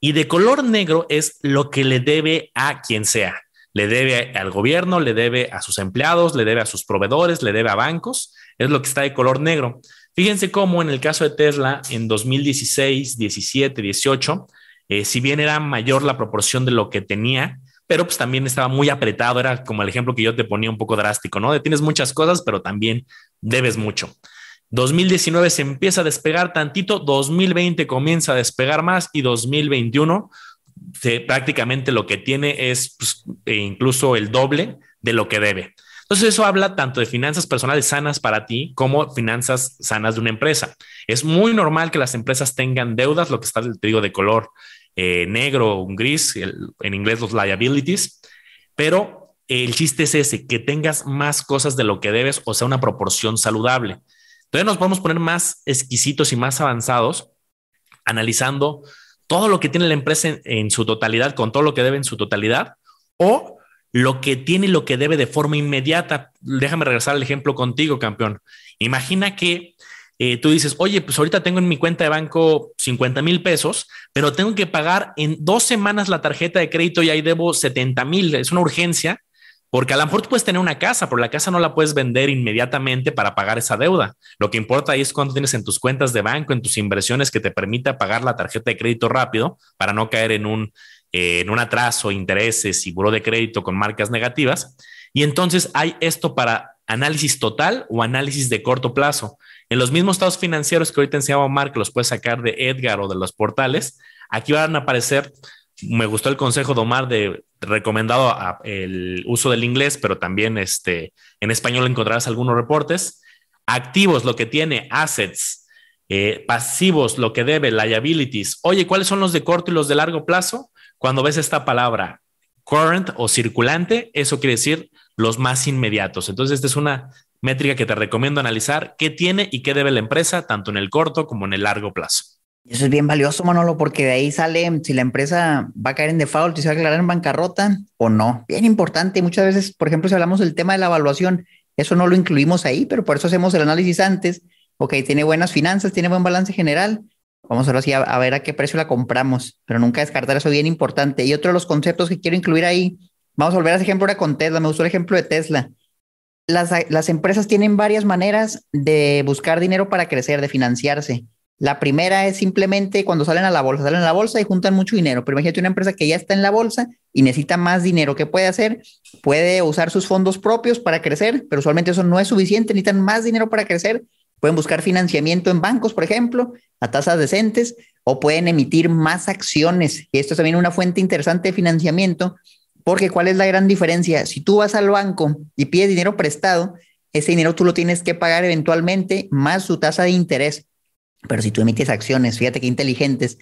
Y de color negro es lo que le debe a quien sea. Le debe al gobierno, le debe a sus empleados, le debe a sus proveedores, le debe a bancos es lo que está de color negro. Fíjense cómo en el caso de Tesla, en 2016, 17, 18, si bien era mayor la proporción de lo que tenía, pero pues también estaba muy apretado, era como el ejemplo que yo te ponía un poco drástico, ¿no? De tienes muchas cosas, pero también debes mucho. 2019 se empieza a despegar tantito, 2020 comienza a despegar más y 2021 prácticamente lo que tiene es pues, e incluso el doble de lo que debe. Entonces eso habla tanto de finanzas personales sanas para ti como finanzas sanas de una empresa. Es muy normal que las empresas tengan deudas, lo que está, te digo, de color eh, negro o gris, en inglés los liabilities, pero el chiste es ese, que tengas más cosas de lo que debes, o sea, una proporción saludable. Entonces nos podemos poner más exquisitos y más avanzados analizando todo lo que tiene la empresa en su totalidad, con todo lo que debe en su totalidad, o lo que tiene y lo que debe de forma inmediata. Déjame regresar al ejemplo contigo, campeón. Imagina que eh, tú dices, oye, pues ahorita tengo en mi cuenta de banco 50 mil pesos, pero tengo que pagar en dos semanas la tarjeta de crédito y ahí debo 70 mil. Es una urgencia porque a lo mejor tú puedes tener una casa, pero la casa no la puedes vender inmediatamente para pagar esa deuda. Lo que importa ahí es cuánto tienes en tus cuentas de banco, en tus inversiones que te permita pagar la tarjeta de crédito rápido para no caer en un en un atraso, intereses y buro de crédito con marcas negativas. Y entonces hay esto para análisis total o análisis de corto plazo. En los mismos estados financieros que ahorita enseñaba Omar, que los puedes sacar de Edgar o de los portales, aquí van a aparecer, me gustó el consejo de Omar de recomendado el uso del inglés, pero también este, en español encontrarás algunos reportes. Activos, lo que tiene, assets, eh, pasivos, lo que debe, liabilities. Oye, ¿cuáles son los de corto y los de largo plazo? Cuando ves esta palabra current o circulante, eso quiere decir los más inmediatos. Entonces, esta es una métrica que te recomiendo analizar qué tiene y qué debe la empresa, tanto en el corto como en el largo plazo. Eso es bien valioso, Manolo, porque de ahí sale si la empresa va a caer en default y se va a declarar en bancarrota o no. Bien importante. Muchas veces, por ejemplo, si hablamos del tema de la evaluación, eso no lo incluimos ahí, pero por eso hacemos el análisis antes. Ok, tiene buenas finanzas, tiene buen balance general. Vamos ahora sí a, a ver a qué precio la compramos, pero nunca descartar eso bien importante. Y otro de los conceptos que quiero incluir ahí, vamos a volver a ese ejemplo ahora con Tesla. Me gustó el ejemplo de Tesla. Las, las empresas tienen varias maneras de buscar dinero para crecer, de financiarse. La primera es simplemente cuando salen a la bolsa, salen a la bolsa y juntan mucho dinero. Pero imagínate una empresa que ya está en la bolsa y necesita más dinero. ¿Qué puede hacer? Puede usar sus fondos propios para crecer, pero usualmente eso no es suficiente. Necesitan más dinero para crecer. Pueden buscar financiamiento en bancos, por ejemplo, a tasas decentes, o pueden emitir más acciones. Y esto es también una fuente interesante de financiamiento, porque ¿cuál es la gran diferencia? Si tú vas al banco y pides dinero prestado, ese dinero tú lo tienes que pagar eventualmente más su tasa de interés. Pero si tú emites acciones, fíjate qué inteligentes,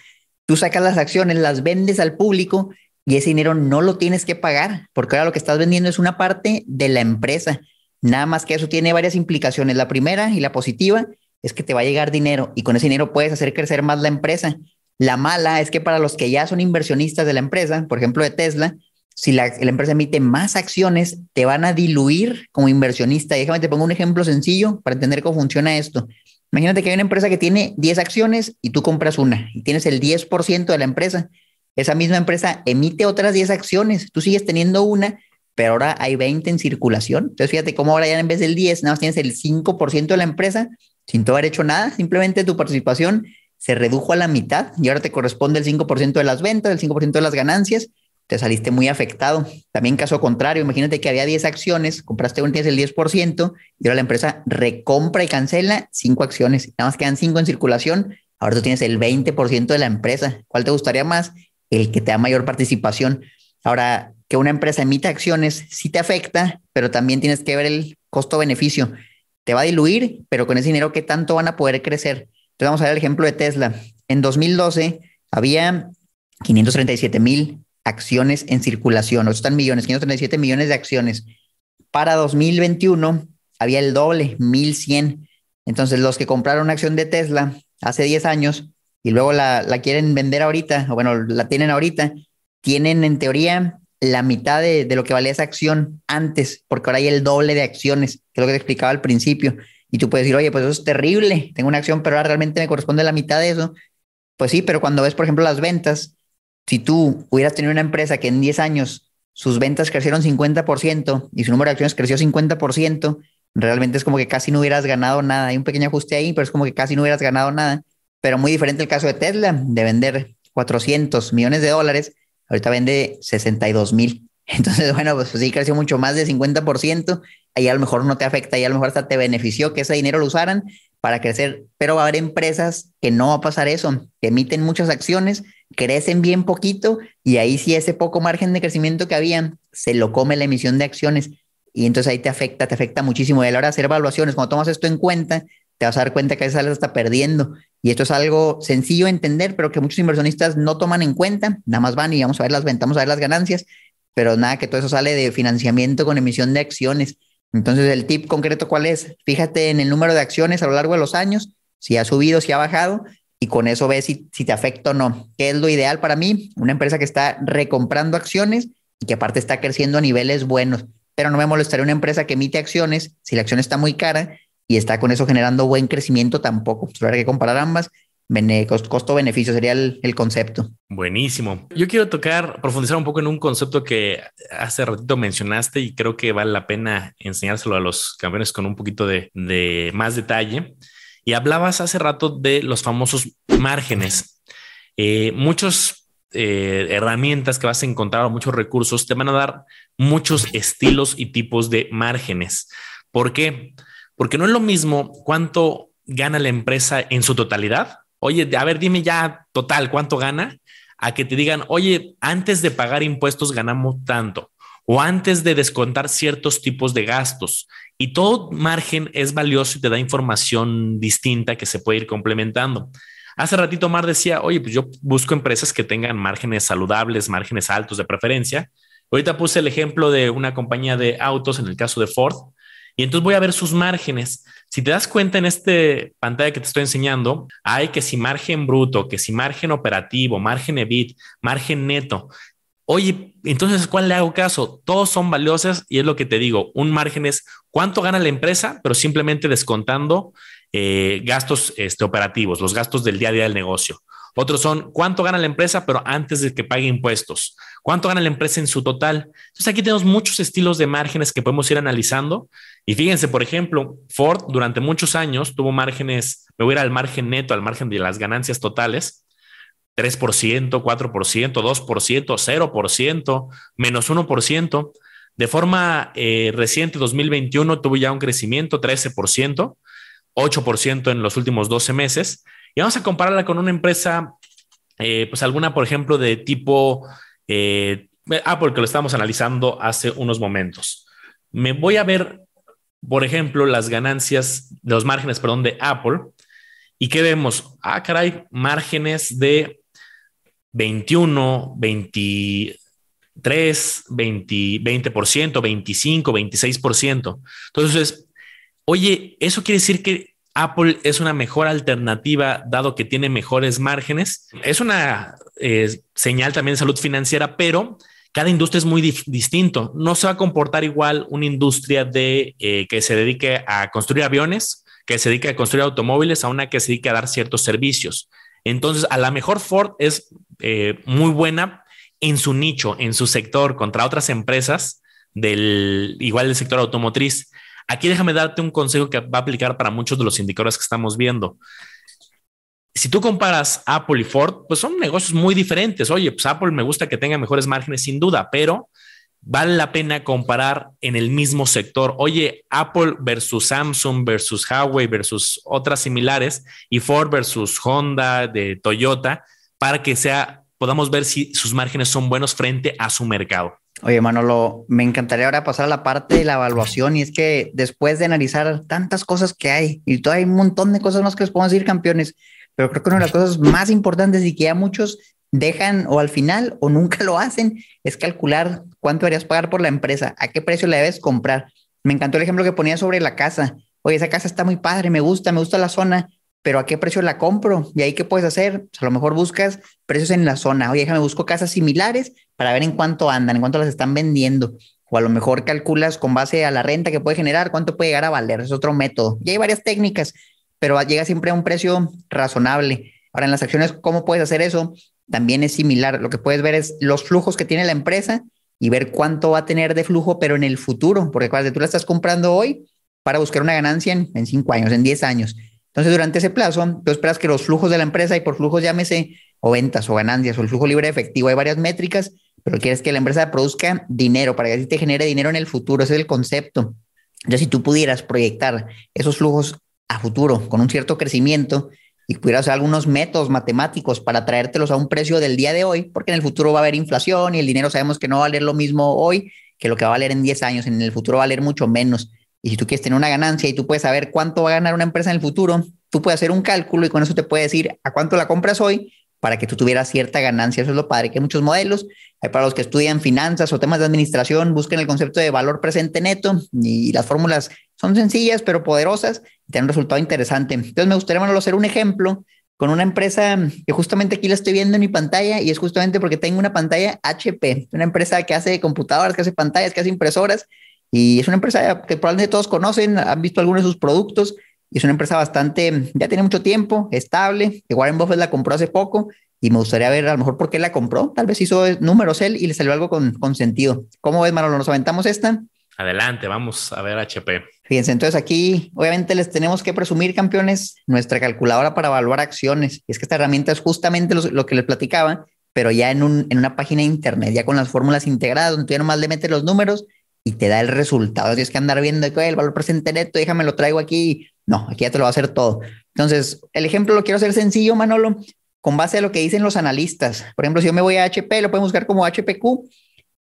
tú sacas las acciones, las vendes al público y ese dinero no lo tienes que pagar, porque ahora lo que estás vendiendo es una parte de la empresa. Nada más que eso tiene varias implicaciones. La primera y la positiva es que te va a llegar dinero y con ese dinero puedes hacer crecer más la empresa. La mala es que para los que ya son inversionistas de la empresa, por ejemplo de Tesla, si la, empresa emite más acciones, te van a diluir como inversionista. déjame te pongo un ejemplo sencillo para entender cómo funciona esto. Imagínate que hay una empresa que tiene 10 acciones y tú compras una y tienes el 10% de la empresa. Esa misma empresa emite otras 10 acciones, tú sigues teniendo una, pero ahora hay 20 en circulación. Entonces fíjate cómo ahora ya en vez del 10, nada más tienes el 5% de la empresa sin tú haber hecho nada, simplemente tu participación se redujo a la mitad y ahora te corresponde el 5% de las ventas, el 5% de las ganancias te saliste muy afectado. También caso contrario, imagínate que había 10 acciones, compraste una, tienes el 10% y ahora la empresa recompra y cancela 5 acciones. Nada más quedan 5 en circulación, ahora tú tienes el 20% de la empresa. ¿Cuál te gustaría más? El que te da mayor participación. Ahora, que una empresa emita acciones sí te afecta, pero también tienes que ver el costo-beneficio. Te va a diluir, pero con ese dinero, ¿qué tanto van a poder crecer? Entonces vamos a ver el ejemplo de Tesla. En 2012 había 537 mil acciones en circulación, o están millones, 537 millones de acciones. Para 2021 había el doble, 1100. Entonces, los que compraron una acción de Tesla hace 10 años y luego la, la quieren vender ahorita, o bueno, la tienen ahorita, tienen en teoría la mitad de, lo que valía esa acción antes, porque ahora hay el doble de acciones, que es lo que te explicaba al principio. Y tú puedes decir, oye, pues eso es terrible, tengo una acción, pero ahora realmente me corresponde la mitad de eso. Pues sí, pero cuando ves, por ejemplo, las ventas, si tú hubieras tenido una empresa que en 10 años sus ventas crecieron 50% y su número de acciones creció 50%, realmente es como que casi no hubieras ganado nada. Hay un pequeño ajuste ahí, pero es como que casi no hubieras ganado nada. Pero muy diferente el caso de Tesla, de vender 400 millones de dólares, ahorita vende 62 mil. Entonces, bueno, pues, sí creció mucho más de 50%. Ahí a lo mejor no te afecta, ahí a lo mejor hasta te benefició que ese dinero lo usaran para crecer, pero va a haber empresas que no va a pasar eso, que emiten muchas acciones, crecen bien poquito y ahí sí ese poco margen de crecimiento que había se lo come la emisión de acciones y entonces ahí te afecta, te afecta muchísimo. Y a la hora de hacer evaluaciones, cuando tomas esto en cuenta, te vas a dar cuenta que a veces está perdiendo. Y esto es algo sencillo de entender, pero que muchos inversionistas no toman en cuenta. Nada más van y vamos a ver las ventas, vamos a ver las ganancias, pero nada, que todo eso sale de financiamiento con emisión de acciones. Entonces, el tip concreto, ¿cuál es? Fíjate en el número de acciones a lo largo de los años, si ha subido, si ha bajado, y con eso ves si, si te afecta o no. ¿Qué es lo ideal para mí? Una empresa que está recomprando acciones y que aparte está creciendo a niveles buenos. Pero no me molestaría una empresa que emite acciones si la acción está muy cara y está con eso generando buen crecimiento tampoco. Solo hay que comparar ambas Costo-beneficio sería el, el, concepto. Buenísimo. Yo quiero tocar, profundizar un poco en un concepto que hace ratito mencionaste y creo que vale la pena enseñárselo a los campeones con un poquito de, de más detalle. Y hablabas hace rato de los famosos márgenes. Eh, muchos eh, herramientas que vas a encontrar o muchos recursos te van a dar muchos estilos y tipos de márgenes. ¿Por qué? Porque no es lo mismo cuánto gana la empresa en su totalidad. Oye, a ver, dime ya total cuánto gana, a que te digan, oye, antes de pagar impuestos ganamos tanto o antes de descontar ciertos tipos de gastos. Y todo margen es valioso y te da información distinta que se puede ir complementando. Hace ratito Mar decía, oye, pues yo busco empresas que tengan márgenes saludables, márgenes altos de preferencia. Ahorita puse el ejemplo de una compañía de autos, en el caso de Ford, y entonces voy a ver sus márgenes. Si te das cuenta en este pantalla que te estoy enseñando, hay que si margen bruto, que si margen operativo, margen EBIT, margen neto. Oye, entonces, ¿cuál le hago caso? Todos son valiosos y es lo que te digo. Un margen es cuánto gana la empresa, pero simplemente descontando eh, gastos este, operativos, los gastos del día a día del negocio. Otros son cuánto gana la empresa, pero antes de que pague impuestos. ¿Cuánto gana la empresa en su total? Entonces aquí tenemos muchos estilos de márgenes que podemos ir analizando. Y fíjense, por ejemplo, Ford durante muchos años tuvo márgenes, me voy a ir al margen neto, al margen de las ganancias totales, 3%, 4%, 2%, 0%, menos 1%. De forma eh, reciente, 2021 tuvo ya un crecimiento, 13%, 8% en los últimos 12 meses. Y vamos a compararla con una empresa, eh, pues alguna, por ejemplo, de tipo eh, Apple, que lo estábamos analizando hace unos momentos. Me voy a ver, por ejemplo, las ganancias, los márgenes, perdón, de Apple. ¿Y qué vemos? Ah, caray, márgenes de 21, 23, 20, 20%, 25, 26%. Entonces, oye, eso quiere decir que Apple es una mejor alternativa dado que tiene mejores márgenes. Es una eh, señal también de salud financiera, pero cada industria es muy distinto. No se va a comportar igual una industria de eh, que se dedique a construir aviones, que se dedique a construir automóviles, a una que se dedique a dar ciertos servicios. Entonces, a la mejor Ford es eh, muy buena en su nicho, en su sector, contra otras empresas del igual del sector automotriz. Aquí déjame darte un consejo que va a aplicar para muchos de los indicadores que estamos viendo. Si tú comparas Apple y Ford, pues son negocios muy diferentes. Oye, pues Apple me gusta que tenga mejores márgenes sin duda, pero vale la pena comparar en el mismo sector. Oye, Apple versus Samsung versus Huawei versus otras similares y Ford versus Honda de Toyota para que sea podamos ver si sus márgenes son buenos frente a su mercado. Oye, Manolo, me encantaría ahora pasar a la parte de la evaluación y es que después de analizar tantas cosas que hay y todavía hay un montón de cosas más que les podemos decir campeones, pero creo que una de las cosas más importantes y que ya muchos dejan o al final o nunca lo hacen es calcular cuánto deberías pagar por la empresa, a qué precio la debes comprar. Me encantó el ejemplo que ponía sobre la casa. Oye, esa casa está muy padre, me gusta, me gusta la zona, pero ¿a qué precio la compro? Y ahí, ¿qué puedes hacer? Pues, a lo mejor buscas precios en la zona. Oye, déjame, busco casas similares para ver en cuánto andan, en cuánto las están vendiendo. O a lo mejor calculas con base a la renta que puede generar, cuánto puede llegar a valer. Es otro método. Y hay varias técnicas, pero llega siempre a un precio razonable. Ahora, en las acciones, ¿cómo puedes hacer eso? También es similar. Lo que puedes ver es los flujos que tiene la empresa y ver cuánto va a tener de flujo, pero en el futuro, porque cuando tú la estás comprando hoy para buscar una ganancia en cinco años, en diez años. Entonces, durante ese plazo, tú esperas que los flujos de la empresa, y por flujos llámese o ventas o ganancias o el flujo libre de efectivo, hay varias métricas, pero quieres que la empresa produzca dinero para que así te genere dinero en el futuro. Ese es el concepto. Ya si tú pudieras proyectar esos flujos a futuro con un cierto crecimiento y pudieras hacer algunos métodos matemáticos para traértelos a un precio del día de hoy, porque en el futuro va a haber inflación y el dinero sabemos que no va a valer lo mismo hoy que lo que va a valer en 10 años, en el futuro va a valer mucho menos. Y si tú quieres tener una ganancia y tú puedes saber cuánto va a ganar una empresa en el futuro, tú puedes hacer un cálculo y con eso te puede decir a cuánto la compras hoy para que tú tuvieras cierta ganancia. Eso es lo padre, que hay muchos modelos. Hay para los que estudian finanzas o temas de administración, busquen el concepto de valor presente neto y las fórmulas son sencillas pero poderosas y tienen un resultado interesante. Entonces me gustaría Manolo, hacer un ejemplo con una empresa que justamente aquí la estoy viendo en mi pantalla y es justamente porque tengo una pantalla HP, una empresa que hace computadoras, que hace pantallas, que hace impresoras y es una empresa que probablemente todos conocen, han visto algunos de sus productos y es una empresa bastante, ya tiene mucho tiempo, estable, que Warren Buffett la compró hace poco y me gustaría ver a lo mejor por qué la compró. Tal vez hizo números él y le salió algo con, con sentido. ¿Cómo ves, Manolo? ¿Nos aventamos esta? Adelante, vamos a ver HP. Fíjense, entonces aquí obviamente les tenemos que presumir, campeones, nuestra calculadora para evaluar acciones. Y es que esta herramienta es justamente lo, lo que les platicaba, pero ya en, un, en una página de internet, ya con las fórmulas integradas, donde tú ya nomás le metes los números y te da el resultado. Tienes que andar viendo que el valor presente neto, déjame lo traigo aquí. No, aquí ya te lo va a hacer todo. Entonces, el ejemplo lo quiero hacer sencillo, Manolo, con base a lo que dicen los analistas. Por ejemplo, si yo me voy a HP, lo pueden buscar como HPQ,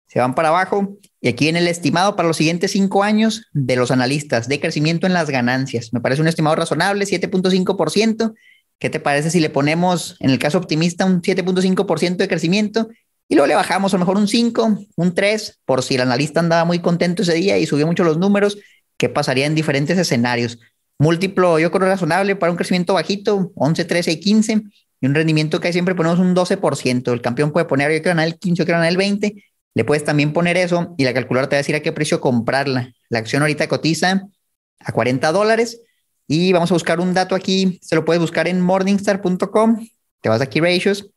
se van para abajo y aquí viene el estimado para los siguientes cinco años de los analistas de crecimiento en las ganancias. Me parece un estimado razonable, 7.5%. ¿Qué te parece si le ponemos, en el caso optimista, un 7.5% de crecimiento y luego le bajamos a lo mejor un 5, un 3, por si el analista andaba muy contento ese día y subió mucho los números, ¿qué pasaría en diferentes escenarios? Múltiplo, yo creo razonable para un crecimiento bajito, 11, 13 y 15, y un rendimiento que siempre ponemos un 12%. El campeón puede poner, yo quiero ganar el 15, yo quiero ganar el 20, le puedes también poner eso y la calculadora te va a decir a qué precio comprarla. La acción ahorita cotiza a 40 dólares y vamos a buscar un dato aquí, se lo puedes buscar en morningstar.com, te vas aquí ratios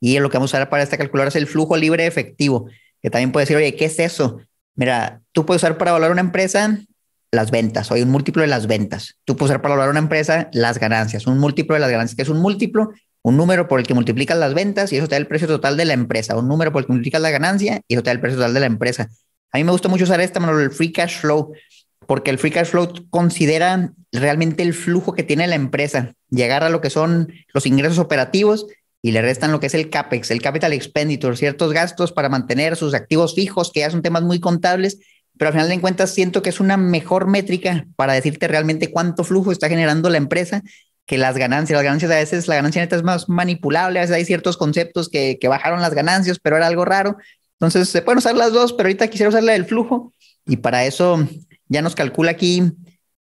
y lo que vamos a usar para esta calculadora es el flujo libre efectivo, que también puede decir, oye, ¿qué es eso? Mira, tú puedes usar para valorar una empresa las ventas, hay un múltiplo de las ventas. Tú puedes usar para valorar una empresa las ganancias, un múltiplo de las ganancias, que es un múltiplo, un número por el que multiplicas las ventas y eso te da el precio total de la empresa, un número por el que multiplicas la ganancia y eso te da el precio total de la empresa. A mí me gusta mucho usar esta, el free cash flow, porque el free cash flow considera realmente el flujo que tiene la empresa, llegar a lo que son los ingresos operativos y le restan lo que es el CAPEX, el Capital Expenditure, ciertos gastos para mantener sus activos fijos, que ya son temas muy contables, pero al final de cuentas siento que es una mejor métrica para decirte realmente cuánto flujo está generando la empresa que las ganancias. Las ganancias a veces, la ganancia neta es más manipulable, a veces hay ciertos conceptos que, que bajaron las ganancias, pero era algo raro. Entonces se pueden usar las dos, pero ahorita quisiera usar la del flujo y para eso ya nos calcula aquí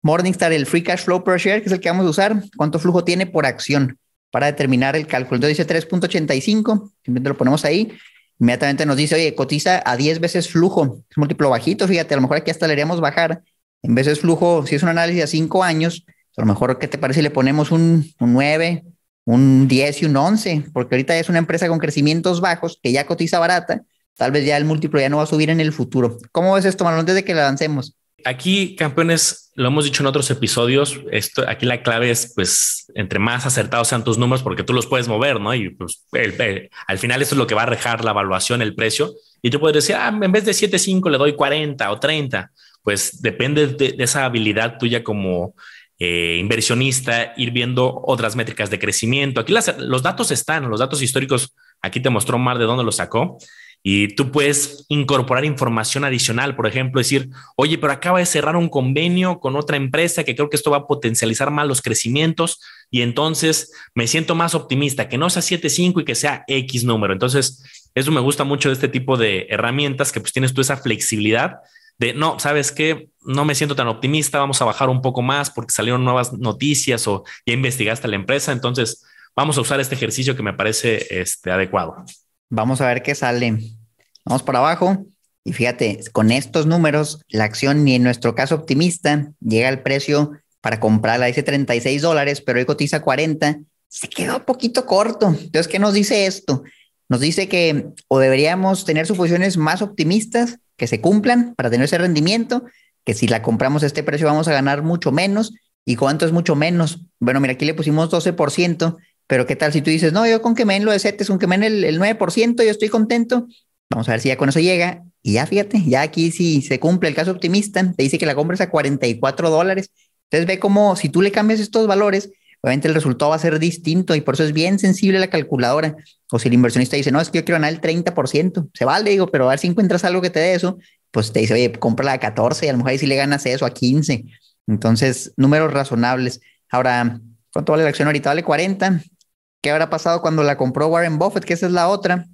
Morningstar el Free Cash Flow per Share, que es el que vamos a usar, cuánto flujo tiene por acción para determinar el cálculo. Entonces dice 3.85, simplemente lo ponemos ahí. Inmediatamente nos dice, oye, cotiza a 10 veces flujo. Es múltiplo bajito, fíjate, a lo mejor aquí hasta le haríamos bajar. En veces flujo, si es un análisis a 5 años, a lo mejor, ¿qué te parece si le ponemos un, un 9, un 10 y un 11? Porque ahorita es una empresa con crecimientos bajos que ya cotiza barata. Tal vez ya el múltiplo ya no va a subir en el futuro. ¿Cómo ves esto, Marlon, antes de que le avancemos? Aquí, campeones, lo hemos dicho en otros episodios, esto, aquí la clave es, pues, entre más acertados sean tus números, porque tú los puedes mover, ¿no? Y pues, al final eso es lo que va a rejar la evaluación, el precio. Y tú puedes decir, ah, en vez de 7.5 le doy 40 o 30. Pues depende de, esa habilidad tuya como eh, inversionista, ir viendo otras métricas de crecimiento. Aquí los datos están, los datos históricos, aquí te mostró Mar de dónde los sacó. Y tú puedes incorporar información adicional, por ejemplo, decir, oye, pero acaba de cerrar un convenio con otra empresa que creo que esto va a potencializar más los crecimientos y entonces me siento más optimista, que no sea 7.5 y que sea X número. Entonces, eso me gusta mucho de este tipo de herramientas, que pues tienes tú esa flexibilidad de, no, sabes que no me siento tan optimista, vamos a bajar un poco más porque salieron nuevas noticias o ya investigaste la empresa. Entonces, vamos a usar este ejercicio que me parece este, adecuado. Vamos a ver qué sale. Vamos para abajo. Y fíjate, con estos números, la acción, ni en nuestro caso optimista, llega al precio para comprarla, dice 36 dólares, pero hoy cotiza 40. Se quedó un poquito corto. Entonces, ¿qué nos dice esto? Nos dice que o deberíamos tener suposiciones más optimistas que se cumplan para tener ese rendimiento, que si la compramos a este precio vamos a ganar mucho menos. ¿Y cuánto es mucho menos? Bueno, mira, aquí le pusimos 12%, pero ¿qué tal si tú dices, no, yo con que me den lo de CETES, con que me den el, el 9%, yo estoy contento? Vamos a ver si ya con eso llega. Y ya fíjate, ya aquí si se cumple el caso optimista, te dice que la compras a 44 dólares. Entonces ve como si tú le cambias estos valores, obviamente el resultado va a ser distinto y por eso es bien sensible la calculadora. O si el inversionista dice, no, es que yo quiero ganar el 30%, se vale, digo, pero a ver si encuentras algo que te dé eso, pues te dice, oye, cómprala a 14 y a lo mejor ahí sí le ganas eso a 15. Entonces, números razonables. Ahora, ¿cuánto vale la acción ahorita? Vale 40. ¿Qué habrá pasado cuando la compró Warren Buffett? Que esa es la otra.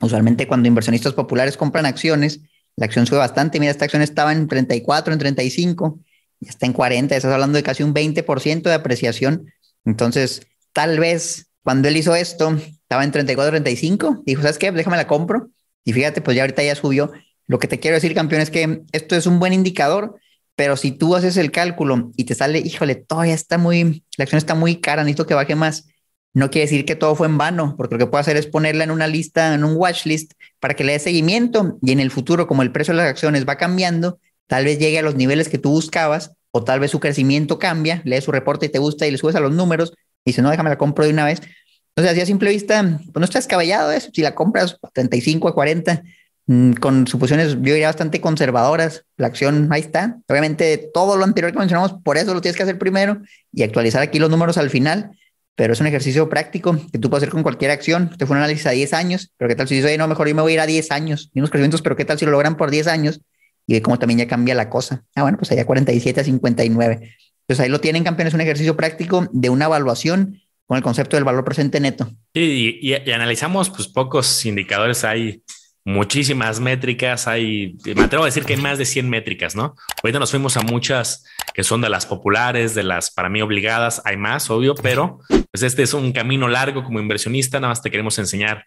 Usualmente cuando inversionistas populares compran acciones, la acción sube bastante. Mira, esta acción estaba en 34, en 35, ya está en 40. Estás hablando de casi un 20% de apreciación. Entonces, tal vez cuando él hizo esto, estaba en 34, 35. Dijo, ¿sabes qué? Déjame la compro. Y fíjate, pues ya ahorita ya subió. Lo que te quiero decir, campeón, es que esto es un buen indicador, pero si tú haces el cálculo y te sale, híjole, todavía está muy, la acción está muy cara, necesito que baje más no quiere decir que todo fue en vano, porque lo que puedo hacer es ponerla en una lista, en un watch list, para que le dé seguimiento y en el futuro, como el precio de las acciones va cambiando, tal vez llegue a los niveles que tú buscabas o tal vez su crecimiento cambia, lee su reporte y te gusta y le subes a los números y dice, no, déjame la compro de una vez. Entonces, así a simple vista, pues no está descabellado eso. Si la compras a 35 a 40, mm, con suposiciones, yo diría bastante conservadoras. La acción ahí está. Obviamente, todo lo anterior que mencionamos, por eso lo tienes que hacer primero y actualizar aquí los números al final. Pero es un ejercicio práctico que tú puedes hacer con cualquier acción. Te fue un análisis a 10 años, pero qué tal si dices, no, mejor yo me voy a ir a 10 años, unos crecimientos, pero qué tal si lo logran por 10 años y ve cómo también ya cambia la cosa. Ah, bueno, pues allá 47 a 59. Pues ahí lo tienen, campeones, un ejercicio práctico de una evaluación con el concepto del valor presente neto. Sí, y, y, analizamos pues pocos indicadores, hay muchísimas métricas, hay, me atrevo a decir que hay más de 100 métricas, ¿no? Ahorita nos fuimos a muchas que son de las populares, de las para mí obligadas, hay más, obvio, pero pues este es un camino largo como inversionista, nada más te queremos enseñar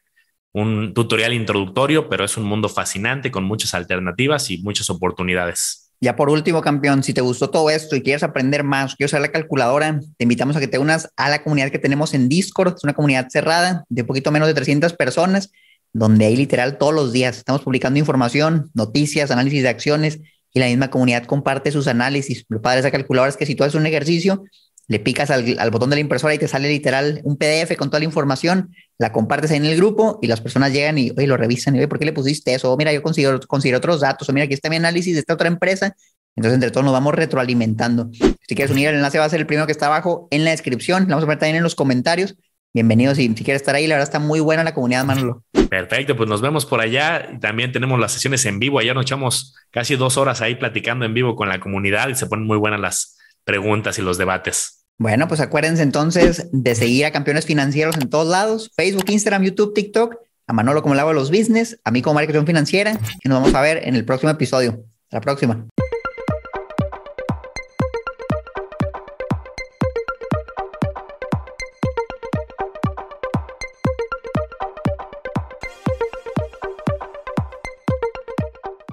un tutorial introductorio, pero es un mundo fascinante con muchas alternativas y muchas oportunidades. Ya por último, campeón, si te gustó todo esto y quieres aprender más, quieres usar la calculadora, te invitamos a que te unas a la comunidad que tenemos en Discord. Es una comunidad cerrada de poquito menos de 300 personas, donde hay literal todos los días estamos publicando información, noticias, análisis de acciones y la misma comunidad comparte sus análisis. Lo padre de esa calculadora es que si tú haces un ejercicio, le picas al, botón de la impresora y te sale literal un PDF con toda la información, la compartes ahí en el grupo y las personas llegan y oye, lo revisan y oye, ¿por qué le pusiste eso? O mira, yo consigo, consigo otros datos, o mira, aquí está mi análisis de esta otra empresa. Entonces, entre todos nos vamos retroalimentando. Si quieres unir, el enlace va a ser el primero que está abajo en la descripción. Lo vamos a poner también en los comentarios. Bienvenidos y si quieres estar ahí, la verdad está muy buena la comunidad, Manolo. Perfecto, pues nos vemos por allá. También tenemos las sesiones en vivo. Ayer nos echamos casi dos horas ahí platicando en vivo con la comunidad y se ponen muy buenas las preguntas y los debates. Bueno, pues acuérdense entonces de seguir a campeones financieros en todos lados, Facebook, Instagram, YouTube, TikTok, a Manolo como el agua de los business, a mí como marketing financiera, y nos vamos a ver en el próximo episodio. Hasta la próxima.